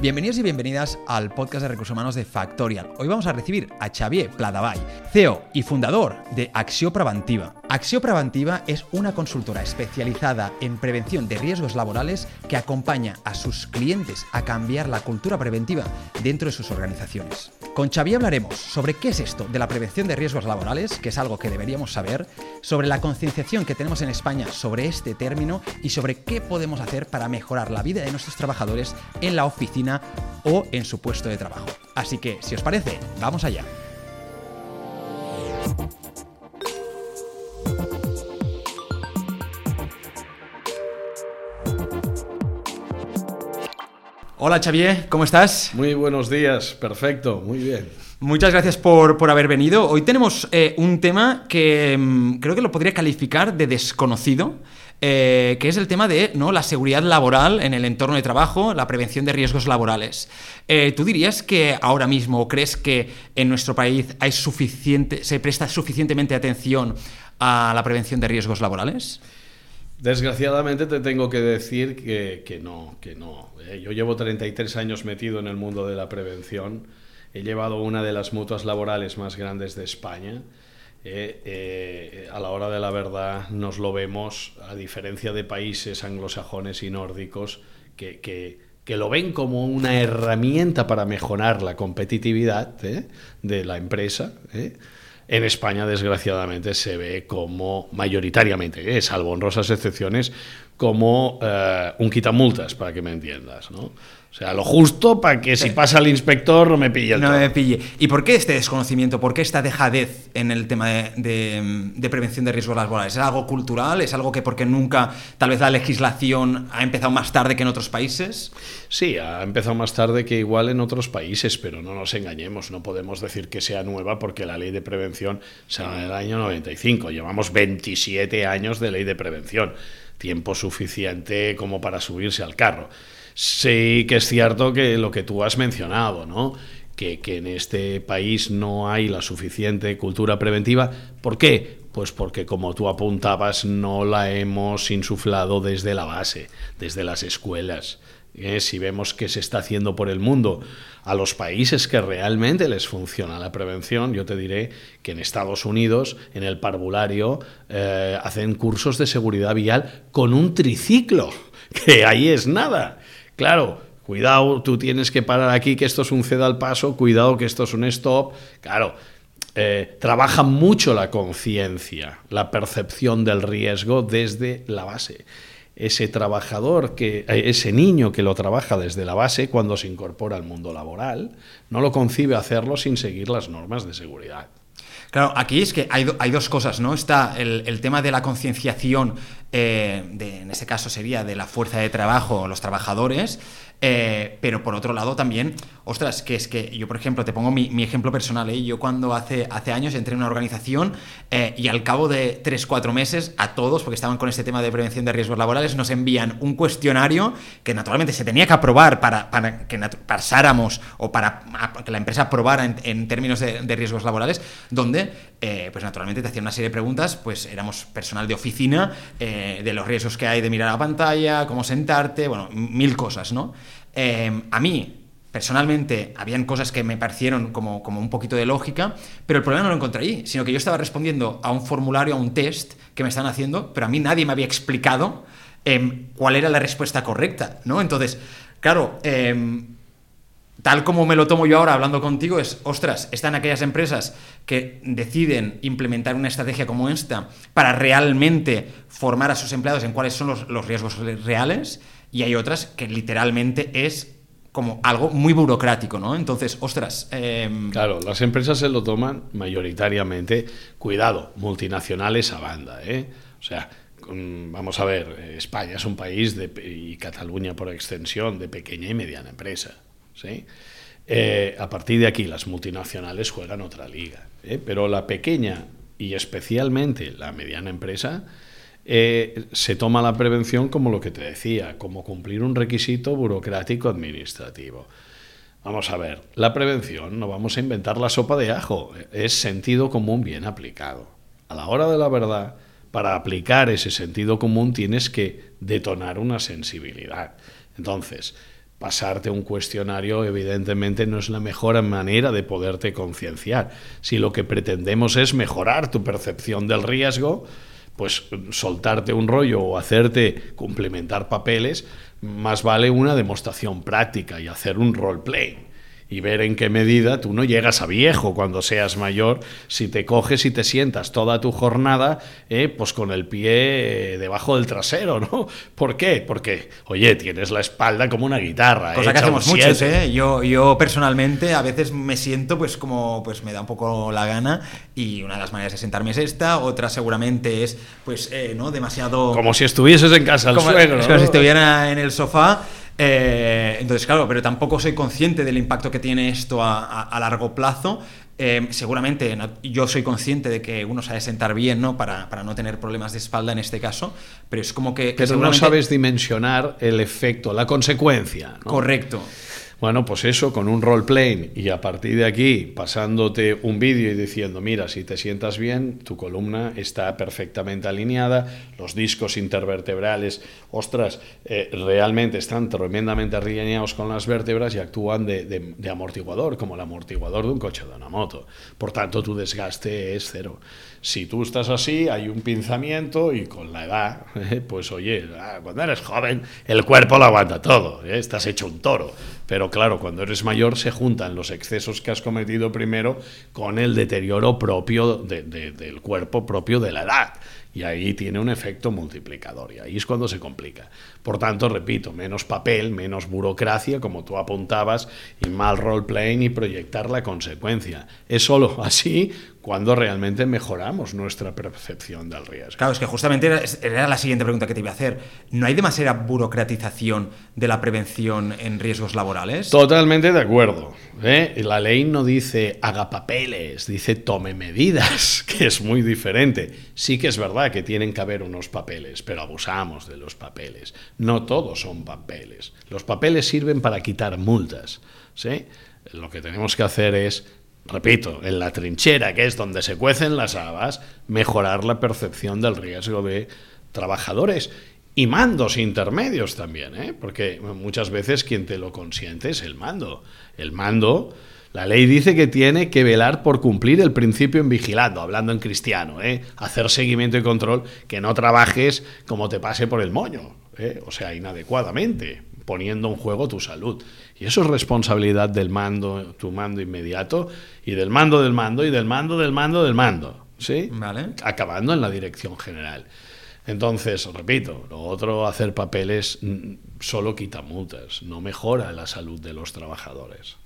Bienvenidos y bienvenidas al podcast de recursos humanos de Factorial. Hoy vamos a recibir a Xavier Pladavall, CEO y fundador de Axio Preventiva. Axio Preventiva es una consultora especializada en prevención de riesgos laborales que acompaña a sus clientes a cambiar la cultura preventiva dentro de sus organizaciones. Con Xavier hablaremos sobre qué es esto de la prevención de riesgos laborales, que es algo que deberíamos saber, sobre la concienciación que tenemos en España sobre este término y sobre qué podemos hacer para mejorar la vida de nuestros trabajadores en la oficina o en su puesto de trabajo. Así que, si os parece, vamos allá. Hola Xavier, ¿cómo estás? Muy buenos días, perfecto, muy bien. Muchas gracias por, haber venido. Hoy tenemos eh, un tema que mm, creo que lo podría calificar de desconocido. Eh, que es el tema de ¿no? la seguridad laboral en el entorno de trabajo, la prevención de riesgos laborales. Eh, ¿Tú dirías que ahora mismo crees que en nuestro país hay suficiente, se presta suficientemente atención a la prevención de riesgos laborales? Desgraciadamente te tengo que decir que, no, que no. Eh, yo llevo 33 años metido en el mundo de la prevención. He llevado una de las mutuas laborales más grandes de España eh, eh, a la hora de la verdad nos lo vemos, a diferencia de países anglosajones y nórdicos, que, que, lo ven como una herramienta para mejorar la competitividad ¿eh? de la empresa. En España, desgraciadamente, se ve como mayoritariamente, salvo honrosas excepciones, como un quitamultas, para que me entiendas. ¿no? O sea, lo justo para que si pasa el inspector no me pille el No me pille. ¿Y por qué este desconocimiento? ¿Por qué esta dejadez en el tema de, prevención de riesgos laborales? ¿Es algo cultural? ¿Es algo que porque nunca, tal vez la legislación ha empezado más tarde que en otros países? Sí, ha empezado más tarde que igual en otros países, pero no nos engañemos, no podemos decir que sea nueva porque la ley de prevención se en el año 95. Llevamos 27 años de ley de prevención. Tiempo suficiente como para subirse al carro. Sí que es cierto que lo que tú has mencionado, ¿no? Que, en este país no hay la suficiente cultura preventiva. ¿Por qué? Pues porque, como tú apuntabas, no la hemos insuflado desde la base, desde las escuelas. ¿eh? Si vemos qué se está haciendo por el mundo a los países que realmente les funciona la prevención, yo te diré que en Estados Unidos, en el parvulario, eh, hacen cursos de seguridad vial con un triciclo, que ahí es nada. Claro, cuidado, tú tienes que parar aquí, que esto es un ceda al paso, cuidado que esto es un stop. Claro, eh, trabaja mucho la conciencia, la percepción del riesgo desde la base. Ese trabajador, que, eh, ese niño que lo trabaja desde la base cuando se incorpora al mundo laboral, no lo concibe hacerlo sin seguir las normas de seguridad. Claro, aquí es que hay, dos cosas, ¿no? Está el, tema de la concienciación, eh, en este caso sería de la fuerza de trabajo, los trabajadores, eh, pero por otro lado también, ostras, que es que yo, por ejemplo, te pongo mi, ejemplo personal, ¿eh? yo cuando hace, hace años entré en una organización eh, y al cabo de 3-4 meses a todos, porque estaban con este tema de prevención de riesgos laborales, nos envían un cuestionario que naturalmente se tenía que aprobar para, para que pasáramos o para que la empresa aprobara en, términos de, riesgos laborales, donde, pues naturalmente te hacían una serie de preguntas, pues éramos personal de oficina, de los riesgos que hay de mirar a la pantalla, cómo sentarte, bueno, mil cosas, ¿no? Em, a mí, personalmente, habían cosas que me parecieron como, como un poquito de lógica, pero el problema no lo encontré ahí, sino que yo estaba respondiendo a un formulario, a un test que me están haciendo, pero a mí nadie me había explicado em, cuál era la respuesta correcta, ¿no? Entonces, claro, em, tal como me lo tomo yo ahora hablando contigo, es, ostras, están aquellas empresas que deciden implementar una estrategia como esta para realmente formar a sus empleados en cuáles son los, los riesgos reales y hay otras que literalmente es como algo muy burocrático, ¿no? Entonces, ostras. Em, claro, las empresas se lo toman mayoritariamente, cuidado, multinacionales a banda, ¿eh? O sea, vamos a ver, España es un país de, y Cataluña por extensión de pequeña y mediana empresa, ¿sí? Eh, a partir de aquí las multinacionales juegan otra liga, ¿eh? pero la pequeña y especialmente la mediana empresa eh, se toma la prevención como lo que te decía, como cumplir un requisito burocrático administrativo. Vamos a ver, la prevención, no vamos a inventar la sopa de ajo, es sentido común bien aplicado. A la hora de la verdad, para aplicar ese sentido común tienes que detonar una sensibilidad. Entonces, pasarte un cuestionario evidentemente no es la mejor manera de poderte concienciar. Si lo que pretendemos es mejorar tu percepción del riesgo, pues soltarte un rollo o hacerte complementar papeles, más vale una demostración práctica y hacer un roleplay y ver en qué medida tú no llegas a viejo cuando seas mayor si te coges y te sientas toda tu jornada eh, pues con el pie eh, debajo del trasero, ¿no? ¿Por qué? Porque, oye, tienes la espalda como una guitarra. Cosa que hacemos muchos, ¿eh? Yo, yo personalmente a veces me siento pues como pues me da un poco la gana y una de las maneras de sentarme es esta, otra seguramente es pues eh, no demasiado... Como si estuvieses en casa al suegro. Como si estuviera en el sofá eh, entonces, claro, pero tampoco soy consciente del impacto que tiene esto a, largo plazo. Eh, seguramente yo soy consciente de que uno de sentar bien ¿no? Para, para, no tener problemas de espalda en este caso, pero es como que... pero no sabes dimensionar el efecto, la consecuencia. Correcto. Bueno, pues eso, con un roleplay y a partir de aquí pasándote un vídeo y diciendo, mira, si te sientas bien, tu columna está perfectamente alineada, los discos intervertebrales, ostras, eh, realmente están tremendamente alineados con las vértebras y actúan de, amortiguador, como el amortiguador de un coche de una moto. Por tanto, tu desgaste es cero. Si tú estás así, hay un pinzamiento y con la edad, pues oye, ah, cuando eres joven, el cuerpo lo aguanta todo, ¿eh? estás hecho un toro. Pero claro, cuando eres mayor se juntan los excesos que has cometido primero con el deterioro propio del cuerpo propio de la edad. Y ahí tiene un efecto multiplicador y ahí es cuando se complica. Por tanto, repito, menos papel, menos burocracia, como tú apuntabas, y mal role-playing y proyectar la consecuencia. Es solo así cuando realmente mejoramos nuestra percepción del riesgo. Claro, es que justamente era, la siguiente pregunta que te iba a hacer. ¿No hay demasiada burocratización de la prevención en riesgos laborales? Totalmente de acuerdo. ¿eh? La ley no dice haga papeles, dice tome medidas, que es muy diferente. Sí que es verdad que tienen que haber unos papeles, pero abusamos de los papeles. No todos son papeles. Los papeles sirven para quitar multas. ¿sí? Lo que tenemos que hacer es repito, en la trinchera, que es donde se cuecen las habas, mejorar la percepción del riesgo de trabajadores y mandos intermedios también, ¿eh? porque muchas veces quien te lo consiente es el mando. El mando, la ley dice que tiene que velar por cumplir el principio en vigilando, hablando en cristiano, ¿eh? hacer seguimiento y control, que no trabajes como te pase por el moño, ¿eh? o sea, inadecuadamente, poniendo en juego tu salud. Y eso es responsabilidad del mando, tu mando inmediato, y del mando del mando, y del mando del mando del mando. ¿Sí? Vale. Acabando en la dirección general. Entonces, repito, lo otro, hacer papeles mm, solo quita multas, no mejora la salud de los trabajadores.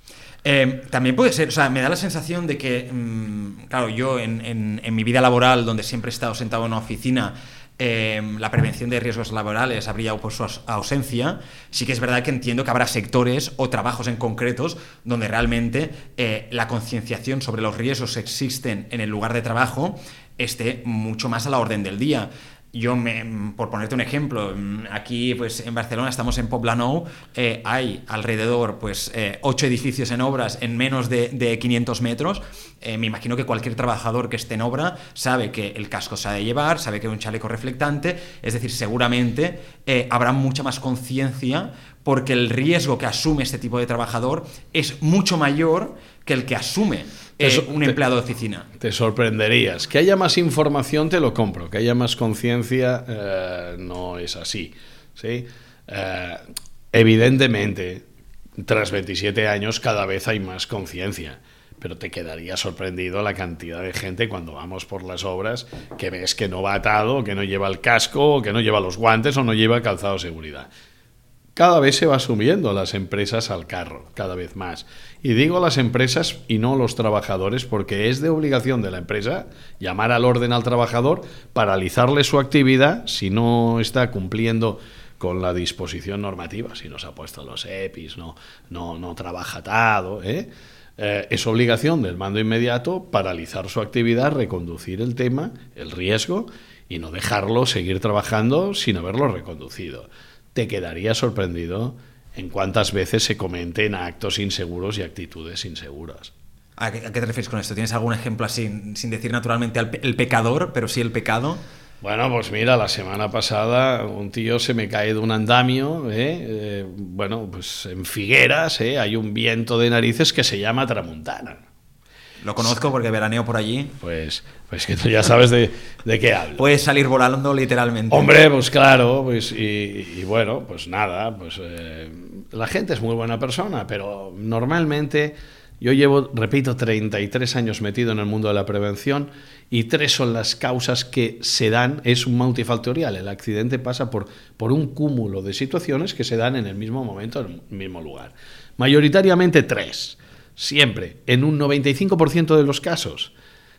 Eh, también puede ser, o sea, me da la sensación de que, mm, claro, yo en, en mi vida laboral, donde siempre he estado sentado en una oficina, Em, la prevención de riesgos laborales habría por su ausencia, sí que es verdad que entiendo que habrá sectores o trabajos en concretos donde realmente eh, la concienciación sobre los riesgos que existen en el lugar de trabajo esté mucho más a la orden del día. Yo, me, por ponerte un ejemplo, aquí pues en Barcelona estamos en Poblenou, eh, hay alrededor pues eh, ocho edificios en obras en menos de, de 500 metros. Eh, me imagino que cualquier trabajador que esté en obra sabe que el casco se ha de llevar, sabe que hay un chaleco reflectante, es decir, seguramente habrá mucha más conciencia porque el riesgo que asume este tipo de trabajador es mucho mayor que el que asume es un empleado de oficina. Te sorprenderías. Que haya más información te lo compro, que haya más conciencia eh, no es así. ¿sí? Eh, evidentemente, tras 27 años cada vez hay más conciencia, pero te quedaría sorprendido la cantidad de gente cuando vamos por las obras que ves que no va atado, que no lleva el casco, que no lleva los guantes o no lleva calzado de seguridad cada vez se va subiendo las empresas al carro, cada vez más. Y digo las empresas y no los trabajadores porque es de obligación de la empresa llamar al orden al trabajador, paralizarle su actividad si no está cumpliendo con la disposición normativa, si no se ha puesto los EPIs, no, no, no trabaja atado, ¿eh? Eh, es obligación del mando inmediato paralizar su actividad, reconducir el tema, el riesgo, y no dejarlo seguir trabajando sin haberlo reconducido te quedaría sorprendido en cuántas veces se comenten actos inseguros y actitudes inseguras. ¿A qué, te refieres con esto? ¿Tienes algún ejemplo así, sin decir naturalmente el pecador, pero sí el pecado? Bueno, pues mira, la semana pasada un tío se me cae de un andamio, ¿eh? Eh, bueno, pues en Figueras ¿eh? hay un viento de narices que se llama Tramuntana. Lo conozco porque veraneo por allí. Pues, pues que tú ya sabes de, de qué hablo. Puedes salir volando literalmente. Hombre, pues claro, pues y, y bueno, pues nada, pues eh, la gente es muy buena persona, pero normalmente yo llevo, repito, 33 años metido en el mundo de la prevención y tres son las causas que se dan, es un multifactorial, el accidente pasa por, por un cúmulo de situaciones que se dan en el mismo momento, en el mismo lugar. Mayoritariamente tres, siempre, en un 95% de los casos.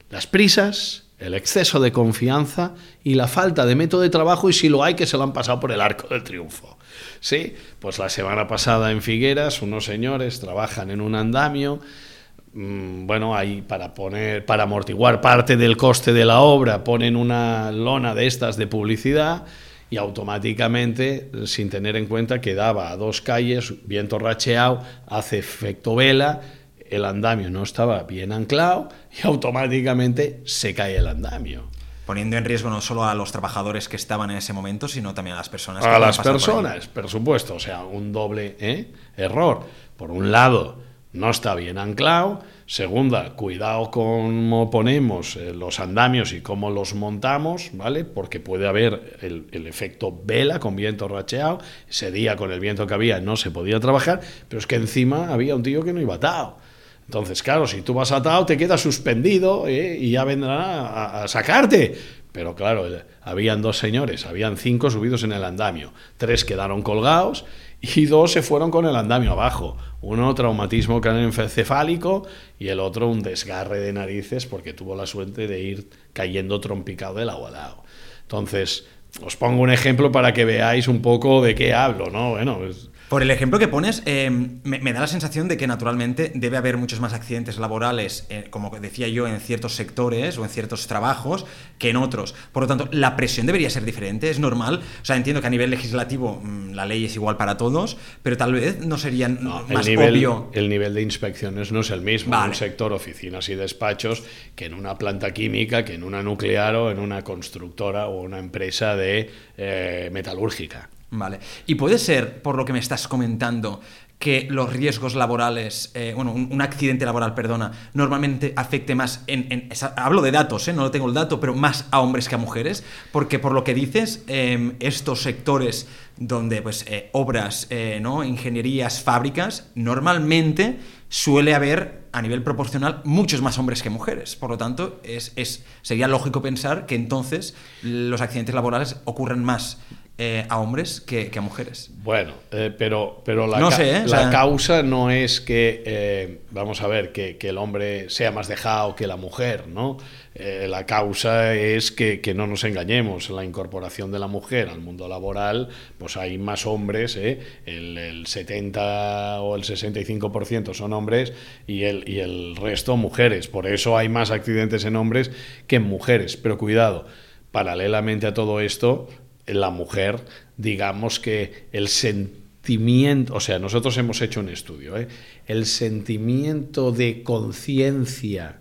Las prisas, el exceso de confianza y la falta de método de trabajo y si lo hay que se lo han pasado por el arco del triunfo. Sí, pues la semana pasada en Figueras unos señores trabajan en un andamio, mm, bueno, ahí para poner para amortiguar parte del coste de la obra ponen una lona de estas de publicidad y automáticamente, sin tener en cuenta que daba a dos calles, viento racheado, hace efecto vela, el andamio no estaba bien anclado y automáticamente se cae el andamio poniendo en riesgo no solo a los trabajadores que estaban en ese momento, sino también a las personas. Que a las personas, por, por, supuesto, o sea, un doble ¿eh? error. Por un lado, no está bien anclado. Segunda, cuidado cómo ponemos eh, los andamios y cómo los montamos, ¿vale? Porque puede haber el, el, efecto vela con viento racheado. Ese día con el viento que había no se podía trabajar, pero es que encima había un tío que no iba atado. Entonces, claro, si tú vas atado, te quedas suspendido ¿eh? y ya vendrán a, sacarte. Pero claro, habían dos señores, habían cinco subidos en el andamio, tres quedaron colgados y dos se fueron con el andamio abajo. Uno traumatismo craneoencefálico y el otro un desgarre de narices porque tuvo la suerte de ir cayendo trompicado del agua al lado. Entonces, os pongo un ejemplo para que veáis un poco de qué hablo, ¿no? Bueno, pues, por el ejemplo que pones, eh, me, me, da la sensación de que naturalmente debe haber muchos más accidentes laborales, eh, como decía yo, en ciertos sectores o en ciertos trabajos que en otros. Por lo tanto, la presión debería ser diferente, es normal. O sea, entiendo que a nivel legislativo mmm, la ley es igual para todos, pero tal vez no sería no, más el nivel, obvio. El nivel de inspecciones no es el mismo vale. en un sector oficinas y despachos que en una planta química, que en una nuclear o en una constructora o una empresa de eh, metalúrgica. Vale. Y puede ser, por lo que me estás comentando, que los riesgos laborales, eh, bueno, un, accidente laboral, perdona, normalmente afecte más, en, en hablo de datos, eh, no tengo el dato, pero más a hombres que a mujeres, porque por lo que dices, eh, estos sectores donde pues eh, obras, ¿no? ingenierías, fábricas, normalmente suele haber a nivel proporcional muchos más hombres que mujeres. Por lo tanto, es, es, sería lógico pensar que entonces los accidentes laborales ocurren más eh, a hombres que, que, a mujeres. Bueno, eh, pero, pero la, no ca sé, ¿eh? la o sea... causa no es que, vamos a ver, que, que, el hombre sea más dejado que la mujer, ¿no? La causa es que, que, no nos engañemos, la incorporación de la mujer al mundo laboral, pues hay más hombres, ¿eh? el, el 70 o el 65% son hombres y el, y el resto mujeres. Por eso hay más accidentes en hombres que en mujeres. Pero cuidado, paralelamente a todo esto, la mujer, digamos que el sentimiento, o sea, nosotros hemos hecho un estudio, ¿eh? el sentimiento de conciencia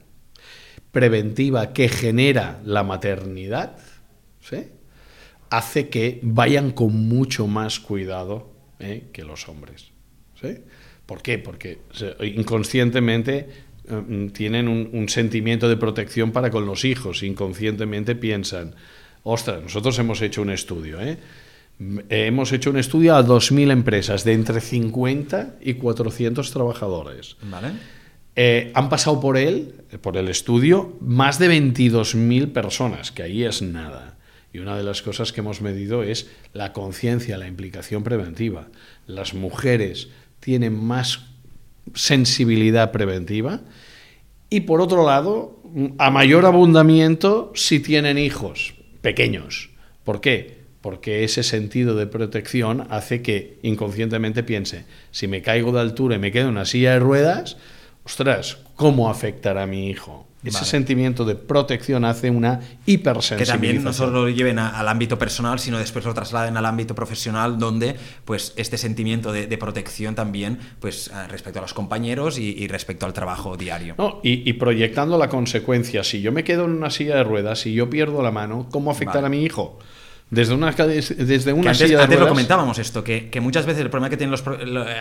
preventiva que genera la maternidad, hace que vayan con mucho más cuidado ¿eh? que los hombres. ¿sí? ¿Por qué? Porque inconscientemente eh, tienen un, sentimiento de protección para con los hijos, inconscientemente piensan, Ostras, nosotros hemos hecho un estudio, ¿eh? Hemos hecho un estudio a 2.000 empresas de entre 50 y 400 trabajadores. Vale. Eh, han pasado por él, por el estudio, más de 22.000 personas, que ahí es nada. Y una de las cosas que hemos medido es la conciencia, la implicación preventiva. Las mujeres tienen más sensibilidad preventiva y, por otro lado, a mayor abundamiento si tienen hijos pequeños. ¿Por qué? Porque ese sentido de protección hace que inconscientemente piense, si me caigo de altura y me quedo en una silla de ruedas, ostras, ¿cómo afectará a mi hijo? Ese sentimiento de protección hace una hipersensibilización. Que también no solo lo lleven al ámbito personal, sino después lo trasladen al ámbito profesional, donde pues este sentimiento de, protección también pues eh, respecto a los compañeros y, respecto al trabajo diario. y, proyectando la consecuencia, si yo me quedo en una silla de ruedas, si yo pierdo la mano, ¿cómo afectará a mi hijo? Desde una, desde una antes, silla de antes lo comentábamos esto, que, muchas veces el problema que tienen los...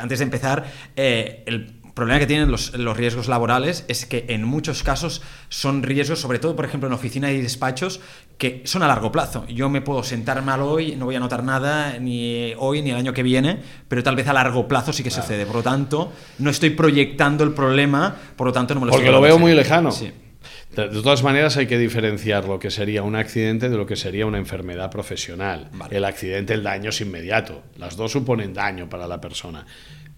Antes de empezar, eh, el problema que tienen los, riesgos laborales es que en muchos casos son riesgos, sobre todo, por ejemplo, en oficina y despachos, que son a largo plazo. Yo me puedo sentar mal hoy, no voy a notar nada ni hoy ni el año que viene, pero tal vez a largo plazo sí que sucede. Por lo tanto, no estoy proyectando el problema, por lo tanto no me lo Porque lo veo muy lejano. De, todas maneras, hay que diferenciar lo que sería un accidente de lo que sería una enfermedad profesional. El accidente, el daño es inmediato. Las dos suponen daño para la persona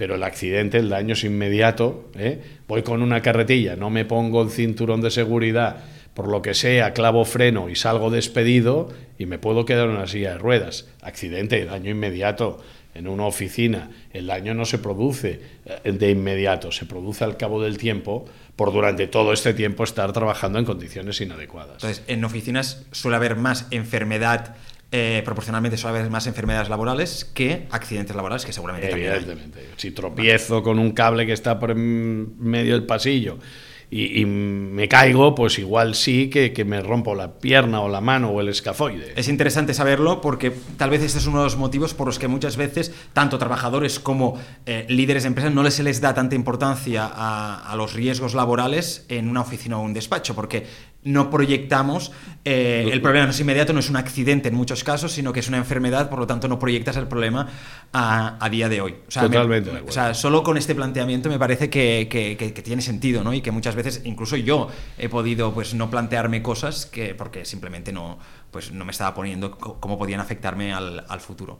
pero el accidente, el daño es inmediato. ¿eh? Voy con una carretilla, no me pongo el cinturón de seguridad, por lo que sea, clavo freno y salgo despedido y me puedo quedar en una silla de ruedas. Accidente, daño inmediato. En una oficina, el daño no se produce eh, de inmediato, se produce al cabo del tiempo por durante todo este tiempo estar trabajando en condiciones inadecuadas. Entonces, en oficinas suele haber más enfermedad eh, proporcionalmente suele haber más enfermedades laborales que accidentes laborales, que seguramente Evidentemente. Si tropiezo con un cable que está por medio del pasillo y, me caigo, pues igual sí que, que, me rompo la pierna o la mano o el escafoide. Es interesante saberlo porque tal vez este es uno de los motivos por los que muchas veces tanto trabajadores como eh, líderes de empresas no les se les da tanta importancia a, a, los riesgos laborales en una oficina o un despacho, porque no proyectamos, eh, el problema no es inmediato, no es un accidente en muchos casos, sino que es una enfermedad, por lo tanto no proyectas el problema a, día de hoy. O sea, Totalmente. o sea, solo con este planteamiento me parece que, tiene sentido, ¿no? Y que muchas veces, incluso yo he podido pues no plantearme cosas que, porque simplemente no, pues, no me estaba poniendo cómo podían afectarme al, futuro.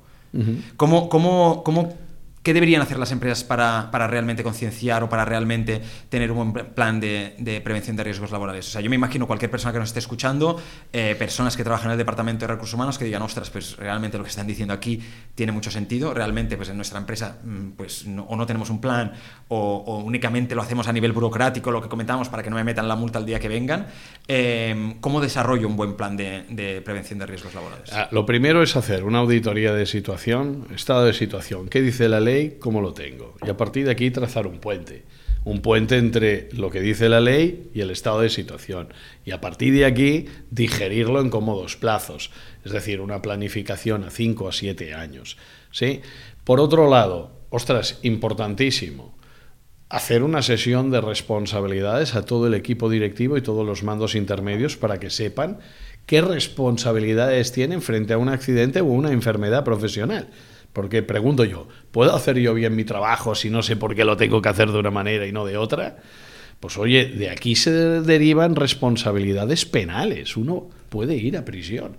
¿Cómo, cómo, cómo ¿Qué deberían hacer las empresas para, para realmente concienciar o para realmente tener un buen plan de, prevención de riesgos laborales? O sea, yo me imagino cualquier persona que nos esté escuchando, eh, personas que trabajan en el Departamento de Recursos Humanos, que digan, ostras, pues realmente lo que están diciendo aquí tiene mucho sentido, realmente pues en nuestra empresa mm, pues o no tenemos un plan o, únicamente lo hacemos a nivel burocrático, lo que comentamos, para que no me metan la multa el día que vengan. Eh, ¿Cómo desarrollo un buen plan de, de prevención de riesgos laborales? Ah, lo primero es hacer una auditoría de situación, estado de situación. ¿Qué dice la ley? Como lo tengo. Y a partir de aquí trazar un puente. Un puente entre lo que dice la ley y el estado de situación. Y a partir de aquí digerirlo en cómodos plazos. Es decir, una planificación a 5 a 7 años. ¿sí? Por otro lado, ostras, importantísimo, hacer una sesión de responsabilidades a todo el equipo directivo y todos los mandos intermedios para que sepan qué responsabilidades tienen frente a un accidente o una enfermedad profesional. Porque pregunto yo, ¿puedo hacer yo bien mi trabajo si no sé por qué lo tengo que hacer de una manera y no de otra? Pues oye, de aquí se derivan responsabilidades penales. Uno puede ir a prisión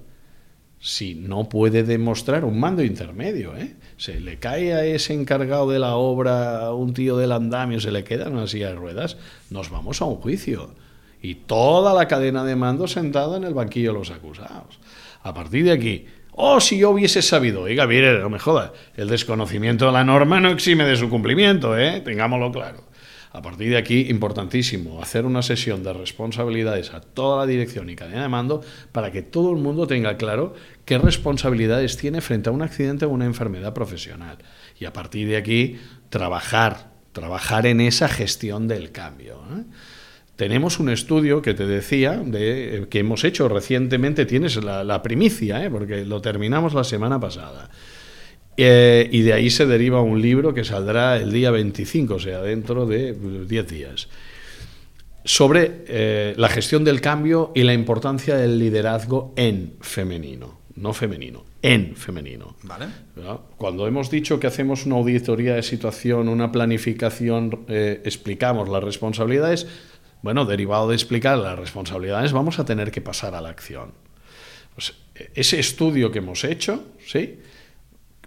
si no puede demostrar un mando intermedio. ¿eh? Se le cae a ese encargado de la obra un tío del andamio, se le queda en una silla de ruedas, nos vamos a un juicio. Y toda la cadena de mando sentada en el banquillo de los acusados. A partir de aquí, Oh, si yo hubiese sabido. Oiga, mire, no me joda. El desconocimiento de la norma no exime de su cumplimiento, ¿eh? Tengámoslo claro. A partir de aquí, importantísimo, hacer una sesión de responsabilidades a toda la dirección y cadena de mando para que todo el mundo tenga claro qué responsabilidades tiene frente a un accidente o una enfermedad profesional. Y a partir de aquí, trabajar, trabajar en esa gestión del cambio. ¿eh? Tenemos un estudio que te decía, de, eh, que hemos hecho recientemente, tienes la, primicia, ¿eh? porque lo terminamos la semana pasada. Eh, y de ahí se deriva un libro que saldrá el día 25, o sea, dentro de 10 días, sobre la gestión del cambio y la importancia del liderazgo en femenino, no femenino, en femenino. Vale. Cuando hemos dicho que hacemos una auditoría de situación, una planificación, explicamos las responsabilidades, bueno, derivado de explicar las responsabilidades, vamos a tener que pasar a la acción. Ese estudio que hemos hecho, ¿sí?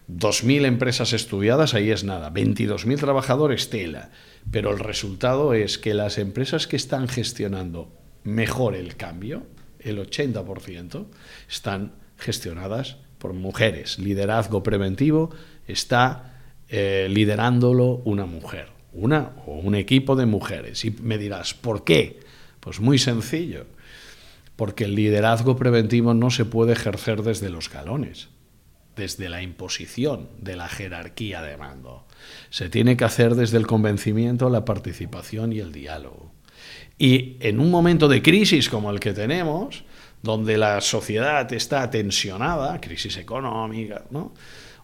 2.000 empresas estudiadas, ahí es nada. 22.000 trabajadores, tela. Pero el resultado es que las empresas que están gestionando mejor el cambio, el 80%, están gestionadas por mujeres. Liderazgo preventivo está eh, liderándolo una mujer una o un equipo de mujeres. Y me dirás, ¿por qué? Pues muy sencillo, porque el liderazgo preventivo no se puede ejercer desde los galones, desde la imposición de la jerarquía de mando. Se tiene que hacer desde el convencimiento, la participación y el diálogo. Y en un momento de crisis como el que tenemos, donde la sociedad está tensionada, crisis económica, ¿no?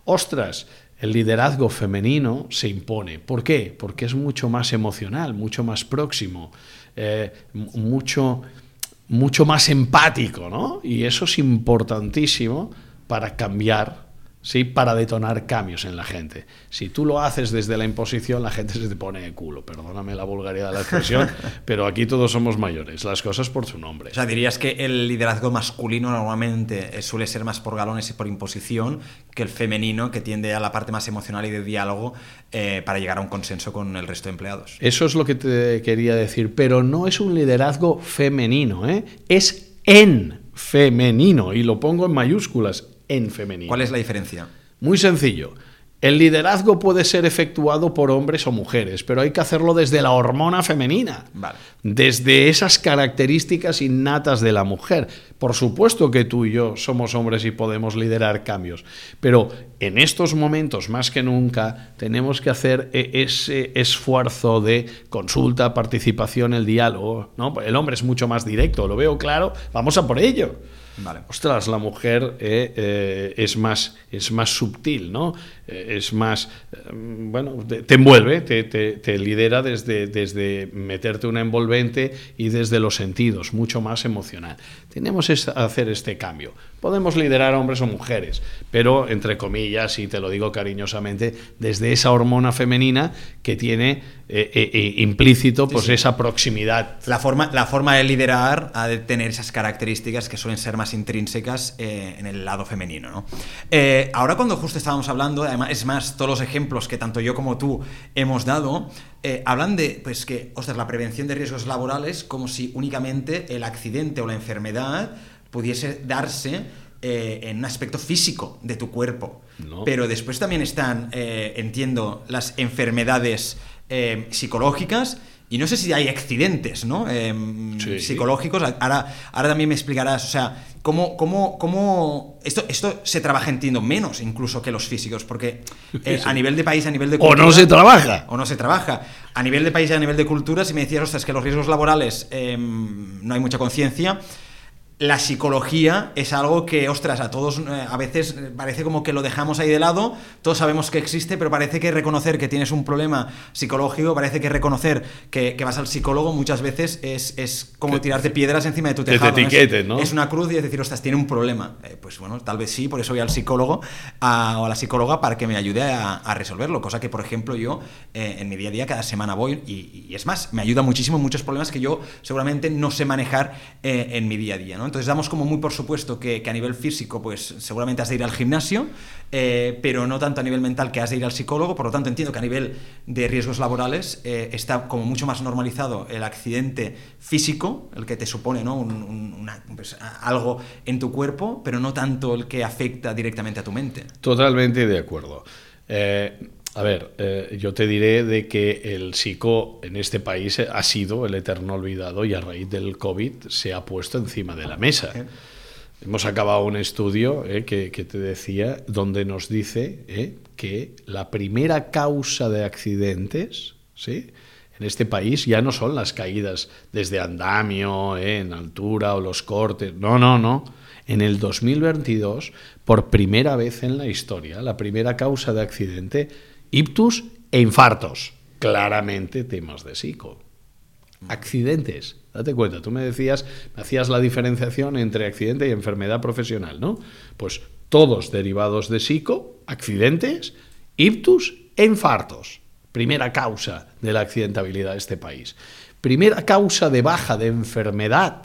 Ostras, el liderazgo femenino se impone. ¿Por qué? Porque es mucho más emocional, mucho más próximo, eh, mucho, mucho más empático, ¿no? Y eso es importantísimo para cambiar ¿sí? para detonar cambios en la gente. Si tú lo haces desde la imposición, la gente se te pone de culo. Perdóname la vulgaridad de la expresión, pero aquí todos somos mayores, las cosas por su nombre. O sea, dirías que el liderazgo masculino normalmente eh, suele ser más por galones y por imposición que el femenino, que tiende a la parte más emocional y de diálogo eh, para llegar a un consenso con el resto de empleados. Eso es lo que te quería decir, pero no es un liderazgo femenino, ¿eh? es en femenino, y lo pongo en mayúsculas, en femenino. ¿Cuál es la diferencia? Muy sencillo. El liderazgo puede ser efectuado por hombres o mujeres, pero hay que hacerlo desde la hormona femenina, desde esas características innatas de la mujer. Por supuesto que tú y yo somos hombres y podemos liderar cambios, pero en estos momentos más que nunca tenemos que hacer e-, ese esfuerzo de consulta, participación, el diálogo. ¿no? El hombre es mucho más directo, lo veo claro, vamos a por ello. Vale. Ostras, la mujer eh, eh, es, más, es más subtil, ¿no? Eh, es más, bueno, te, envuelve, te, lidera desde, desde meterte una envolvente y desde los sentidos, mucho más emocional. Tenemos que hacer este cambio. Podemos liderar a hombres o mujeres, pero entre comillas, y te lo digo cariñosamente, desde esa hormona femenina que tiene implícito pues esa proximidad. La forma, la forma de liderar ha de tener esas características que suelen ser más intrínsecas eh, en el lado femenino. ¿no? Eh, ahora cuando justo estábamos hablando, además, es más, todos los ejemplos que tanto yo como tú hemos dado, eh, hablan de pues que, ostras, la prevención de riesgos laborales como si únicamente el accidente o la enfermedad pudiese darse en un aspecto físico de tu cuerpo. Pero después también están, entiendo, las enfermedades psicológicas y no sé si hay accidentes, ¿no? Em, psicológicos. Ahora, ahora también me explicarás, o sea, cómo, cómo, cómo esto, esto se trabaja, entiendo, menos incluso que los físicos, porque eh, a nivel de país, a nivel de cultura... O no se trabaja. O no se trabaja. A nivel de país y a nivel de cultura, si me decías, ostras, que los riesgos laborales em, no hay mucha conciencia, la psicología es algo que, ostras, a todos eh, a veces eh, parece como que lo dejamos ahí de lado, todos sabemos que existe, pero parece que reconocer que tienes un problema psicológico, parece que reconocer que, vas al psicólogo muchas veces es, es como tirarte piedras encima de tu tejado. te ¿no? Es, una cruz y es decir, ostras, tiene un problema. Eh, pues bueno, tal vez sí, por eso voy al psicólogo o a la psicóloga para que me ayude a, resolverlo, cosa que, por ejemplo, yo en mi día a día cada semana voy y, y, es más, me ayuda muchísimo en muchos problemas que yo seguramente no sé manejar en mi día a día, ¿no? Entonces damos como muy por supuesto que, a nivel físico, pues seguramente has de ir al gimnasio, eh, pero no tanto a nivel mental que has de ir al psicólogo. Por lo tanto, entiendo que a nivel de riesgos laborales eh, está como mucho más normalizado el accidente físico, el que te supone ¿no? Pues, algo en tu cuerpo, pero no tanto el que afecta directamente a tu mente. Totalmente de acuerdo. Eh, a ver, eh, yo te diré de que el psico en este país ha sido el eterno olvidado y a raíz del COVID se ha puesto encima de la mesa. Hemos acabado un estudio eh, que, te decía donde nos dice eh, que la primera causa de accidentes ¿sí? en este país ya no son las caídas desde andamio, en altura o los cortes. No, no, no. En el 2022, por primera vez en la historia, la primera causa de accidente ictus e infartos. Claramente temas de psico. Accidentes. Date cuenta, tú me decías, me hacías la diferenciación entre accidente y enfermedad profesional, ¿no? Pues todos derivados de psico, accidentes, ictus e infartos. Primera causa de la accidentabilidad de este país. Primera causa de baja de enfermedad.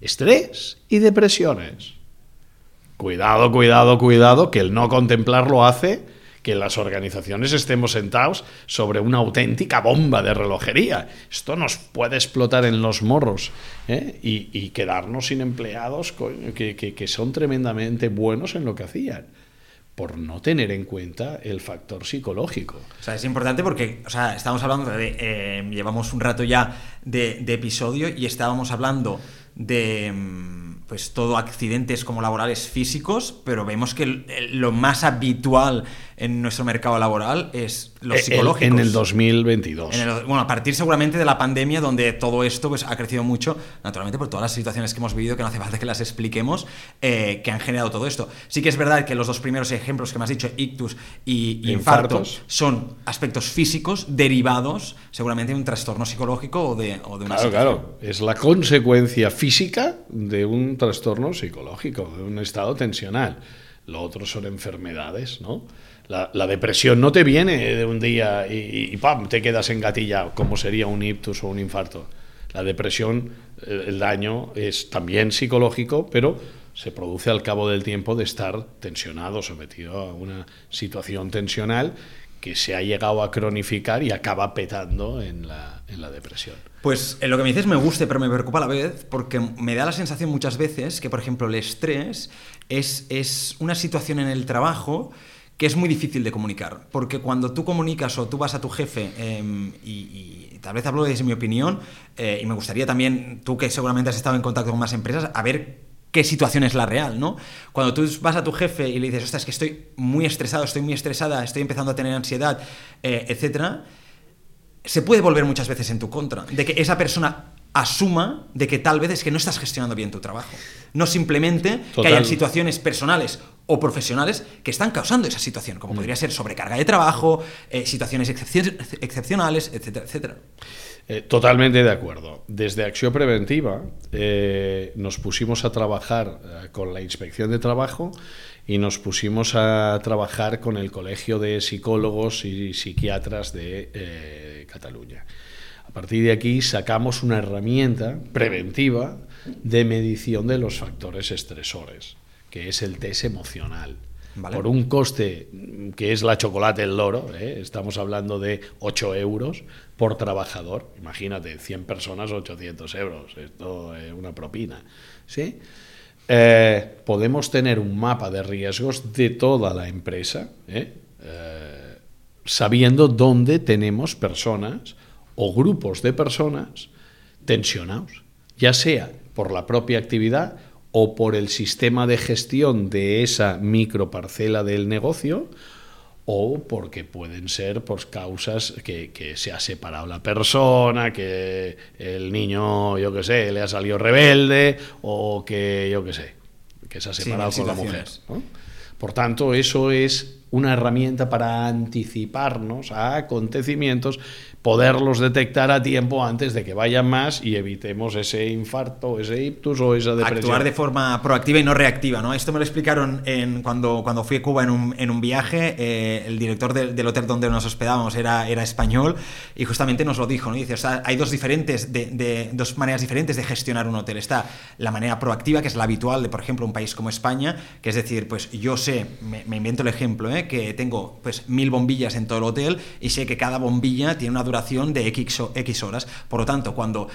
Estrés y depresiones. Cuidado, cuidado, cuidado, que el no contemplarlo hace que las organizaciones estemos sentados sobre una auténtica bomba de relojería. Esto nos puede explotar en los morros ¿eh? y, quedarnos sin empleados que, son tremendamente buenos en lo que hacían. por no tener en cuenta el factor psicológico. O sea, es importante porque, o sea, estamos hablando de, eh, llevamos un rato ya de, de episodio y estábamos hablando de mm, pues todo accidentes como laborales físicos, pero vemos que lo más habitual en nuestro mercado laboral es los psicológicos. En el 2022. bueno, a partir seguramente de la pandemia, donde todo esto pues, ha crecido mucho, naturalmente por todas las situaciones que hemos vivido, que no hace falta que las expliquemos, eh, que han generado todo esto. Sí que es verdad que los dos primeros ejemplos que me has dicho, ictus y, infartos, son aspectos físicos derivados seguramente de un trastorno psicológico o de, o de una Claro, claro. Es la consecuencia física de un trastorno psicológico, de un estado tensional. Lo otro son enfermedades, ¿no? La, depresión no te viene de un día y, ¡pam! te quedas engatillado, como sería un ictus o un infarto. La depresión, el daño es también psicológico, pero se produce al cabo del tiempo de estar tensionado, sometido a una situación tensional que se ha llegado a cronificar y acaba petando en la, en la depresión. Pues en lo que me dices me gusta, pero me preocupa a la vez, porque me da la sensación muchas veces que, por ejemplo, el estrés es, es una situación en el trabajo que es muy difícil de comunicar, porque cuando tú comunicas o tú vas a tu jefe, em, y, tal vez hablo desde mi opinión, eh, y me gustaría también, tú que seguramente has estado en contacto con más empresas, a ver qué situación es la real, ¿no? Cuando tú vas a tu jefe y le dices, ostras, es que estoy muy estresado, estoy muy estresada, estoy empezando a tener ansiedad, eh, etcétera, se puede volver muchas veces en tu contra, de que esa persona asuma de que tal vez es que no estás gestionando bien tu trabajo. No simplemente que hayan situaciones personales o profesionales que están causando esa situación, como mm. podría ser sobrecarga de trabajo, eh, situaciones excepcionales, etcétera, etcétera. Eh, totalmente de acuerdo. Desde Acción Preventiva eh, nos pusimos a trabajar con la Inspección de Trabajo y nos pusimos a trabajar con el Colegio de Psicólogos y Psiquiatras de Cataluña. A partir de aquí sacamos una herramienta preventiva de medición de los factores estresores, que es el test emocional. Por un coste que es la chocolate el loro, ¿eh? estamos hablando de 8 euros por trabajador. Imagínate, 100 personas, 800 euros. Esto es una propina. ¿sí? Eh, podemos tener un mapa de riesgos de toda la empresa, ¿eh? sabiendo dónde tenemos personas o grupos de personas tensionados, ya sea por la propia actividad o por el sistema de gestión de esa microparcela del negocio, o porque pueden ser por causas que, se ha separado la persona, que el niño, yo qué sé, le ha salido rebelde, o que, yo qué sé, que se ha separado con la mujer. Por tanto, eso es una herramienta para anticiparnos a acontecimientos poderlos detectar a tiempo antes de que vayan más y evitemos ese infarto, ese ictus o esa depresión. Actuar de forma proactiva y no reactiva, ¿no? Esto me lo explicaron en, cuando, cuando fui a Cuba en un, en un viaje, eh, el director del, hotel donde nos hospedábamos era, era español y justamente nos lo dijo, ¿no? Dice, o sea, hay dos, diferentes de, dos maneras diferentes de gestionar un hotel. Está la manera proactiva, que es la habitual de, por ejemplo, un país como España, que es decir, pues yo sé, me, me invento el ejemplo, ¿eh? que tengo pues mil bombillas en todo el hotel y sé que cada bombilla tiene una duración de X, X horas. Por lo tanto, cuando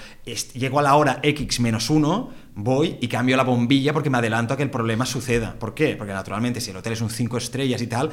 llego a la hora X menos 1, voy y cambio la bombilla porque me adelanto a que el problema suceda. ¿Por qué? Porque naturalmente si el hotel es un 5 estrellas y tal,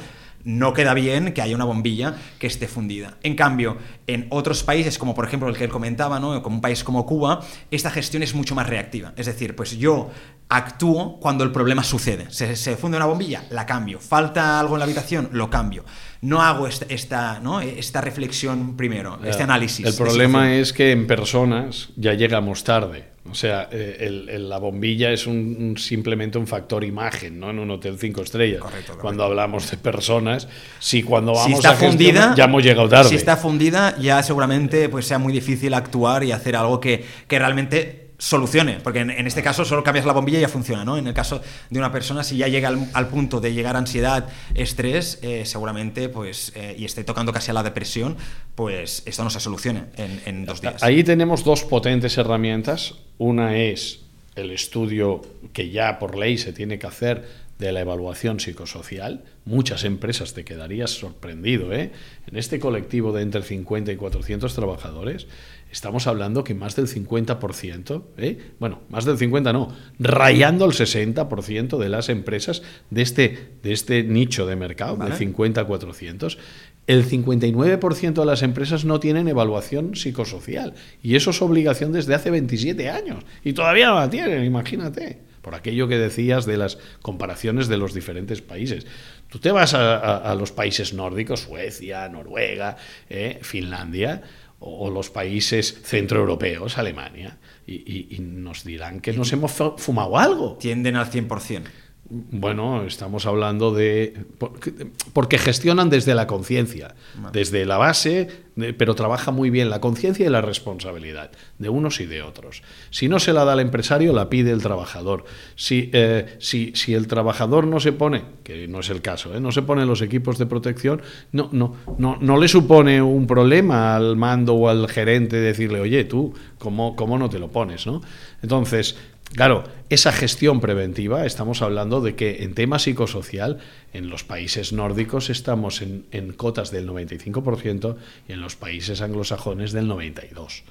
no queda bien que haya una bombilla que esté fundida. En cambio, en otros países, como por ejemplo el que él comentaba, ¿no? como un país como Cuba, esta gestión es mucho más reactiva. Es decir, pues yo actúo cuando el problema sucede. Se, se funde una bombilla, la cambio. Falta algo en la habitación, lo cambio no hago esta, ¿no? esta reflexión primero, este análisis. El problema es que en personas ya llegamos tarde. O sea, eh, la bombilla es un, simplemente un factor imagen, ¿no? En un hotel cinco estrellas. Cuando hablamos de personas, si cuando vamos a fundida, ya hemos llegado tarde. Si está fundida, ya seguramente pues sea muy difícil actuar y hacer algo que, que realmente solucione, porque en, este caso solo cambias la bombilla y ya funciona, ¿no? En el caso de una persona, si ya llega al, punto de llegar a ansiedad, estrés, eh, seguramente, pues, eh, y esté tocando casi a la depresión, pues esto no se solucione en, dos días. Ahí tenemos dos potentes herramientas. Una es el estudio que ya por ley se tiene que hacer de la evaluación psicosocial, muchas empresas te quedarías sorprendido, ¿eh? En este colectivo de entre 50 y 400 trabajadores, estamos hablando que más del 50%, ¿eh? bueno, más del 50 no, rayando el 60% de las empresas de este, de este nicho de mercado, de 50 a 400, el 59% de las empresas no tienen evaluación psicosocial. Y eso es obligación desde hace 27 años. Y todavía no la tienen, imagínate por aquello que decías de las comparaciones de los diferentes países. Tú te vas a, los países nórdicos, Suecia, Noruega, eh, Finlandia, o, los países centroeuropeos, Alemania, y, y, nos dirán que nos hemos fumado algo. Tienden al 100%. Bueno, estamos hablando de... Porque gestionan desde la conciencia, desde la base, pero trabaja muy bien la conciencia y la responsabilidad de unos y de otros. Si no se la da el empresario, la pide el trabajador. Si, eh, si, si el trabajador no se pone, que no es el caso, ¿eh? no se pone los equipos de protección, no, no, no, no le supone un problema al mando o al gerente decirle, oye, tú, ¿cómo, cómo no te lo pones? ¿no? Entonces, Claro, esa gestión preventiva, estamos hablando de que en tema psicosocial, en los países nórdicos estamos en, cotas del 95% y en los países anglosajones del 92%.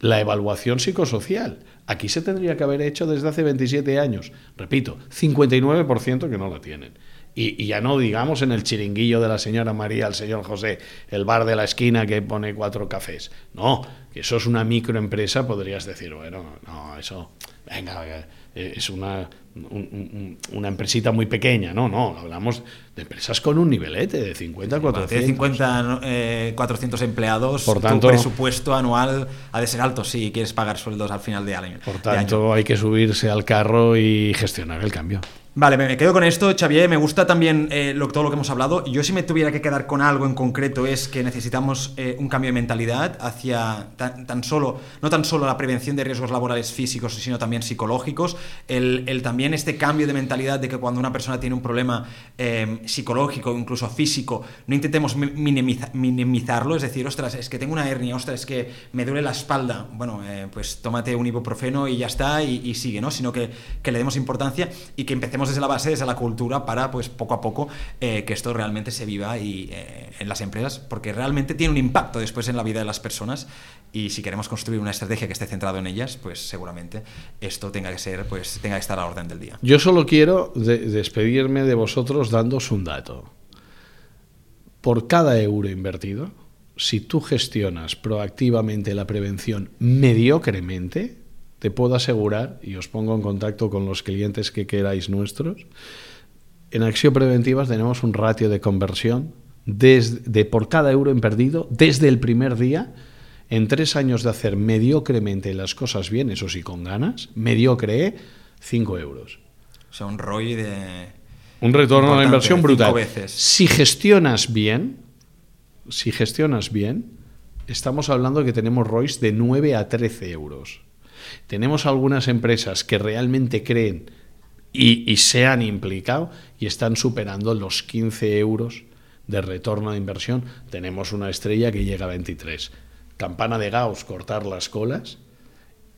La evaluación psicosocial, aquí se tendría que haber hecho desde hace 27 años. Repito, 59% que no la tienen. Y, y, ya no digamos en el chiringuillo de la señora María, el señor José, el bar de la esquina que pone cuatro cafés. No, que eso es una microempresa, podrías decir, bueno, no, eso venga, eh, es una, una empresita muy pequeña. No, no, hablamos de empresas con un nivelete de 50 a 400. 50, 400 empleados, por tanto, tu presupuesto anual ha de ser alto si quieres pagar sueldos al final de año. Por tanto, hay que subirse al carro y gestionar el cambio. Vale, me quedo con esto, Xavier. Me gusta también eh, todo lo que hemos hablado. Yo si me tuviera que quedar con algo en concreto es que necesitamos eh, un cambio de mentalidad hacia tan, solo, no tan solo la prevención de riesgos laborales físicos, sino también psicológicos. El, también este cambio de mentalidad de que cuando una persona tiene un problema eh, psicológico, incluso físico, no intentemos minimizarlo. Es decir, ostras, es que tengo una hernia, ostras, es que me duele la espalda. Bueno, pues tómate un ibuprofeno y ya está y, sigue, ¿no? Sino que, que le demos importancia y que empecemos desde la base, desde la cultura, para pues poco a poco eh, que esto realmente se viva y, eh, en las empresas, porque realmente tiene un impacto después en la vida de las personas y si queremos construir una estrategia que esté centrada en ellas, pues seguramente esto tenga que ser, pues tenga que estar a la orden del día. Yo solo quiero despedirme de vosotros dándos un dato. Por cada euro invertido, si tú gestionas proactivamente la prevención mediocremente, te puedo asegurar, y os pongo en contacto con los clientes que queráis nuestros, en Acción Preventiva tenemos un ratio de conversión desde, por cada euro en perdido desde el primer día, en tres años de hacer mediocremente las cosas bien, eso sí, con ganas, mediocre, cinco euros. O sea, un ROI de... Un retorno a la inversión brutal. Veces. Si gestionas bien, si gestionas bien, estamos hablando de que tenemos ROIs de 9 a 13 euros. Tenemos algunas empresas que realmente creen y, se han implicado y están superando los 15 euros de retorno de inversión. Tenemos una estrella que llega a 23. Campana de Gauss, cortar las colas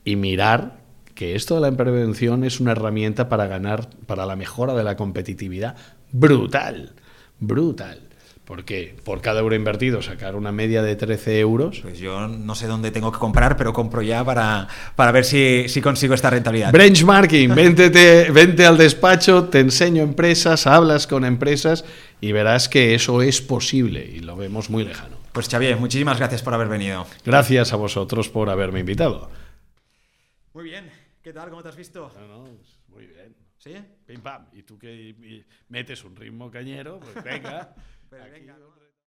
y mirar que esto de la prevención es una herramienta para ganar, para la mejora de la competitividad brutal, brutal. Porque por cada euro invertido sacar una media de 13 euros. Pues yo no sé dónde tengo que comprar, pero compro ya para, para ver si, si, consigo esta rentabilidad. Benchmarking, vente, vente al despacho, te enseño empresas, hablas con empresas y verás que eso es posible y lo vemos muy lejano. Pues Xavier, muchísimas gracias por haber venido. Gracias a vosotros por haberme invitado. Muy bien, ¿qué tal? ¿Cómo te has visto? Muy bien. ¿Sí? Pim pam. Y tú que metes un ritmo cañero, pues venga. Pero venga,